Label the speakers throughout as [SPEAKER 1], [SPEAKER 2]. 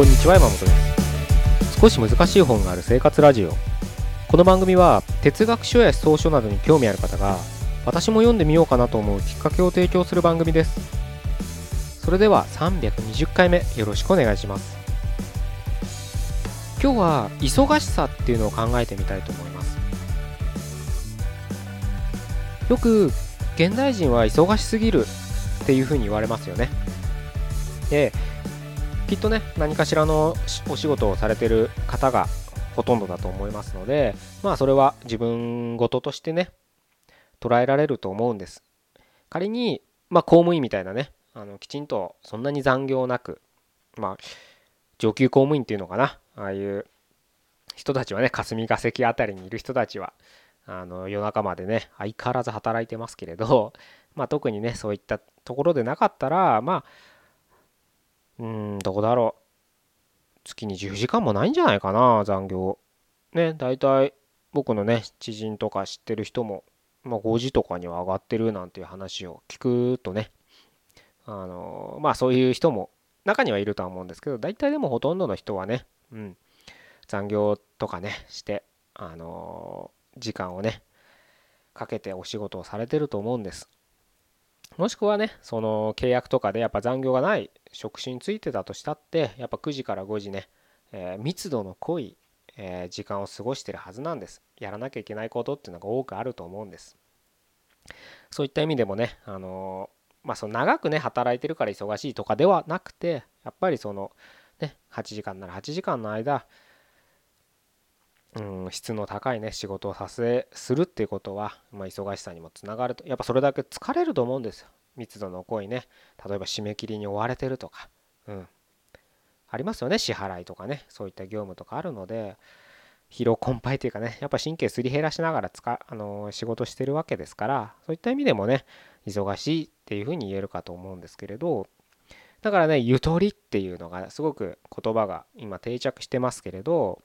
[SPEAKER 1] こんにちは山本です。少し難しい本がある生活ラジオ。この番組は哲学書や思想書などに興味ある方が私も読んでみようかなと思うきっかけを提供する番組です。それでは320回目よろしくお願いします。今日は忙しさっていうのを考えてみたいと思います。よく現代人は忙しすぎるっていうふうに言われますよね。できっとね何かしらのお仕事をされてる方がほとんどだと思いますのでまあそれは自分事としてね捉えられると思うんです。仮にまあ公務員みたいなねあのきちんとそんなに残業なくまあ上級公務員っていうのかなああいう人たちはね霞が関あたりにいる人たちはあの夜中までね相変わらず働いてますけれどまあ特にねそういったところでなかったらまあうんどこだろう。月に10時間もないんじゃないかな残業。ね大体僕のね知人とか知ってる人も、まあ、5時とかには上がってるなんていう話を聞くとねあのまあそういう人も中にはいるとは思うんですけど大体でもほとんどの人はね、うん、残業とかねしてあの時間をねかけてお仕事をされてると思うんです。もしくはねその契約とかでやっぱ残業がない職種についてたとしたってやっぱ9時から5時ね、えー、密度の濃い、えー、時間を過ごしてるはずなんです。やらなきゃいけないことっていうのが多くあると思うんです。そういった意味でもねあのー、まあその長くね働いてるから忙しいとかではなくてやっぱりそのね8時間なら8時間の間うん、質の高いね仕事をさせするっていうことは、まあ、忙しさにもつながると。やっぱそれだけ疲れると思うんですよ。密度の濃いね例えば締め切りに追われてるとか、うん、ありますよね支払いとかね。そういった業務とかあるので疲労困憊というかねやっぱ神経すり減らしながら使あの仕事してるわけですからそういった意味でもね忙しいっていうふうに言えるかと思うんですけれどだからねゆとりっていうのがすごく言葉が今定着してますけれど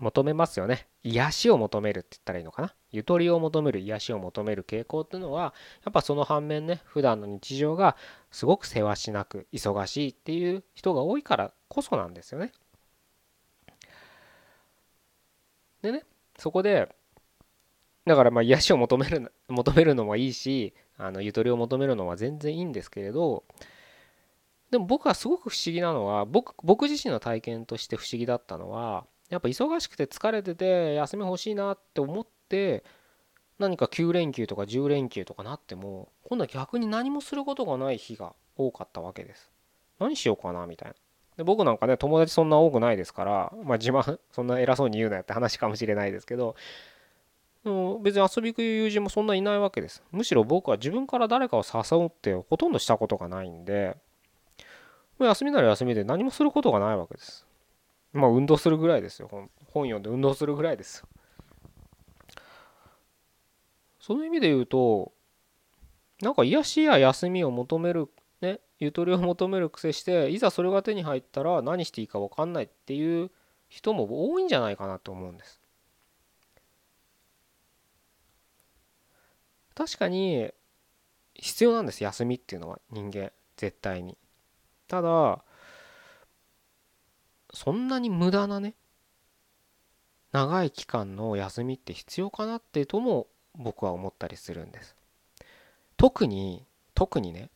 [SPEAKER 1] 求めますよね。癒しを求めるって言ったらいいのかな？ゆとりを求める、癒しを求める傾向っていうのは、やっぱその反面ね、普段の日常がすごくせわしなく、忙しいっていう人が多いからこそなんですよね。でね、そこで、だからまあ癒しを求める、求めるのもいいし、あのゆとりを求めるのは全然いいんですけれど、でも僕はすごく不思議なのは、僕僕自身の体験として不思議だったのは、やっぱ忙しくて疲れてて休み欲しいなって思って何か9連休とか10連休とかなっても今度は逆に何もすることがない日が多かったわけです。何しようかなみたいな。で僕なんかね友達そんな多くないですからまあ自慢そんな偉そうに言うなよって話かもしれないですけど別に遊び行く友人もそんないないわけです。むしろ僕は自分から誰かを誘うってほとんどしたことがないんで休みなら休みで何もすることがないわけです。まあ運動するぐらいですよ。本本読んで運動するぐらいです。その意味で言うとなんか癒しや休みを求めるねゆとりを求める癖していざそれが手に入ったら何していいか分かんないっていう人も多いんじゃないかなと思うんです。確かに必要なんです休みっていうのは人間絶対に。ただそんなに無駄なね長い期間の休みって必要かなってとも僕は思ったりするんです。特に特にね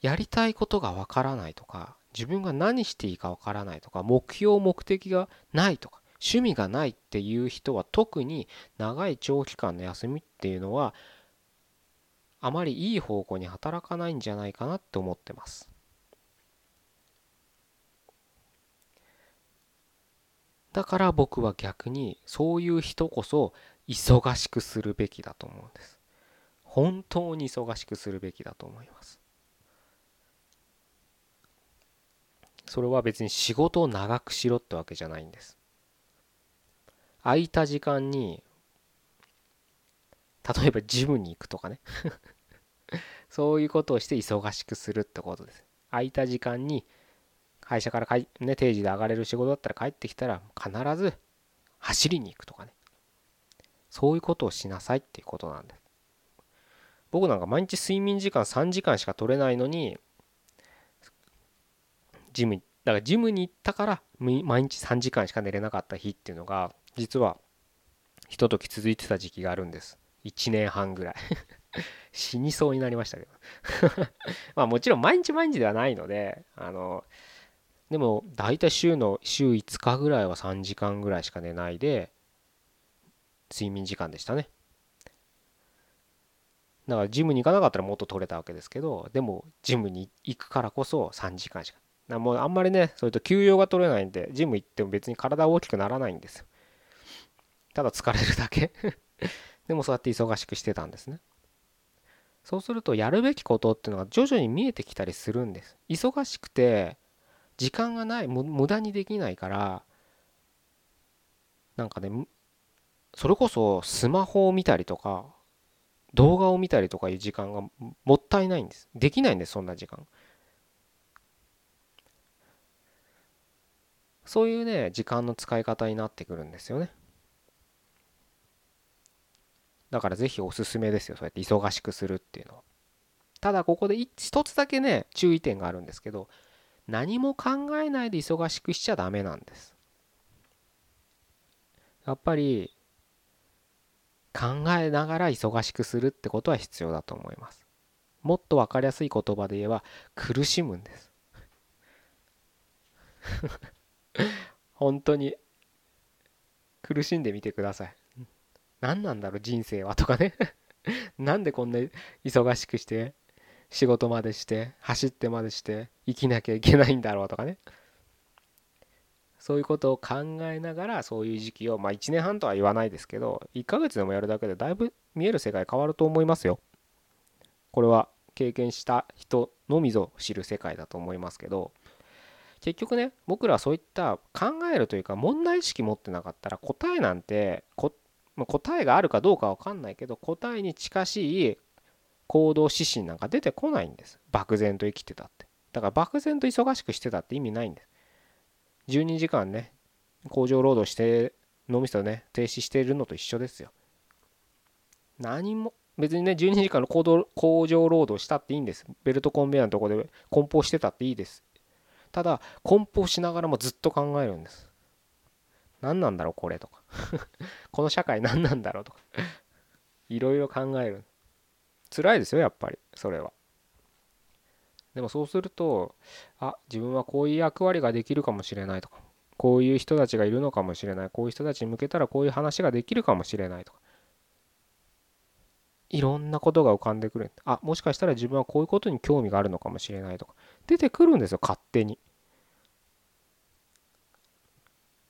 [SPEAKER 1] やりたいことがわからないとか自分が何していいかわからないとか目標目的がないとか趣味がないっていう人は特に長い長期間の休みっていうのはあまりいい方向に働かないんじゃないかなって思ってます。だから僕は逆にそういう人こそ忙しくするべきだと思うんです。本当に忙しくするべきだと思います。それは別に仕事を長くしろってわけじゃないんです。空いた時間に例えばジムに行くとかね そういうことをして忙しくするってことです。空いた時間に会社からかい、ね、定時で上がれる仕事だったら帰ってきたら必ず走りに行くとかね。そういうことをしなさいっていうことなんです。僕なんか毎日睡眠時間3時間しか取れないのにジムだからジムに行ったから毎日3時間しか寝れなかった日っていうのが実はひととき続いてた時期があるんです。1年半ぐらい。死にそうになりましたけど。まあもちろん毎日毎日ではないのであのでも大体週の週5日ぐらいは3時間ぐらいしか寝ないで睡眠時間でしたね。だからジムに行かなかったらもっと取れたわけですけどでもジムに行くからこそ3時間しかもうあんまりねそれと休養が取れないんでジム行っても別に体大きくならないんですただ疲れるだけ。でもそうやって忙しくしてたんですね。そうするとやるべきことっていうのが徐々に見えてきたりするんです。忙しくて時間がない無駄にできないからなんかねそれこそスマホを見たりとか動画を見たりとかいう時間がもったいないんです。できないんですそんな時間。そういうね時間の使い方になってくるんですよね。だからぜひおすすめですよ。そうやって忙しくするっていうのは。ただここで一つだけね注意点があるんですけど何も考えないで忙しくしちゃダメなんです。やっぱり考えながら忙しくするってことは必要だと思います。もっと分かりやすい言葉で言えば苦しむんです。本当に苦しんでみてください。何なんだろう人生はとかね。なんでこんな忙しくして仕事までして走ってまでして生きなきゃいけないんだろうとかねそういうことを考えながらそういう時期をまあ1年半とは言わないですけど1ヶ月でもやるだけでだいぶ見える世界変わると思いますよ。これは経験した人のみぞ知る世界だと思いますけど結局ね僕らはそういった考えるというか問題意識持ってなかったら答えなんて答えがあるかどうか分かんないけど答えに近しい行動指針なんか出てこないんです。漠然と生きてたって。だから漠然と忙しくしてたって意味ないんです。12時間ね工場労働して脳みそね停止しているのと一緒ですよ。何も別にね12時間の行動工場労働したっていいんです。ベルトコンベヤーのとこで梱包してたっていいです。ただ梱包しながらもずっと考えるんです。何なんだろうこれとか。この社会何なんだろうとか。いろいろ考える。辛いですよやっぱり。それは。でもそうするとあ自分はこういう役割ができるかもしれないとかこういう人たちがいるのかもしれないこういう人たちに向けたらこういう話ができるかもしれないとか。いろんなことが浮かんでくる。あもしかしたら自分はこういうことに興味があるのかもしれないとか。出てくるんですよ勝手に。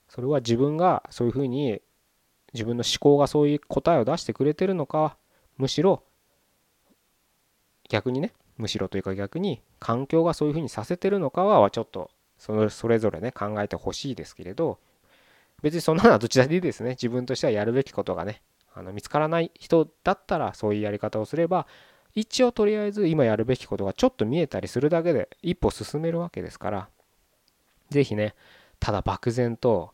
[SPEAKER 1] それは自分がそういうふうに自分の思考がそういう答えを出してくれてるのかむしろ逆にねむしろというか逆に環境がそういうふうにさせてるのかはちょっとそのそれぞれね考えてほしいですけれど別にそんなのはどちらでいいですね。自分としてはやるべきことがねあの見つからない人だったらそういうやり方をすれば一応とりあえず今やるべきことがちょっと見えたりするだけで一歩進めるわけですから是非ねただ漠然と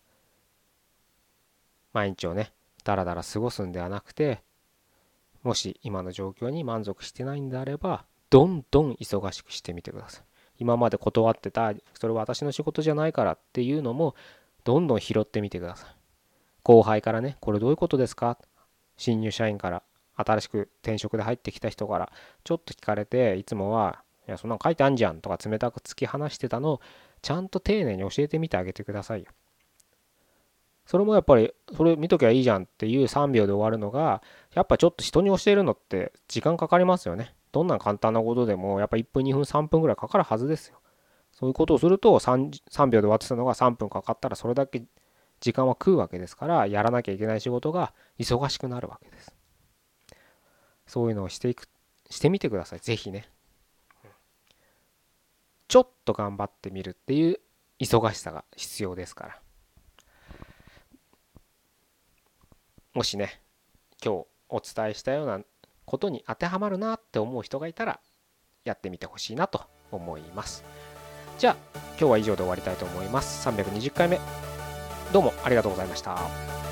[SPEAKER 1] 毎日をねだらだら過ごすんではなくてもし今の状況に満足してないんであればどんどん忙しくしてみてください。今まで断ってたそれは私の仕事じゃないからっていうのもどんどん拾ってみてください。後輩からねこれどういうことですか？新入社員から新しく転職で入ってきた人からちょっと聞かれていつもはいやそんなの書いてあんじゃんとか冷たく突き放してたのをちゃんと丁寧に教えてみてあげてくださいよ。それもやっぱりそれ見ときゃいいじゃんっていう3秒で終わるのがやっぱちょっと人に教えるのって時間かかりますよね。どんな簡単なことでもやっぱ1分2分3分ぐらいかかるはずですよ。そういうことをすると 3, 3秒で終わってたのが3分かかったらそれだけ時間は食うわけですからやらなきゃいけない仕事が忙しくなるわけです。そういうのをしていくしてみてください。是非ね。ちょっと頑張ってみるっていう忙しさが必要ですから。もしね今日お伝えしたようなことに当てはまるなって思う人がいたらやってみてほしいなと思います。じゃあ今日は以上で終わりたいと思います。320回目。どうもありがとうございました。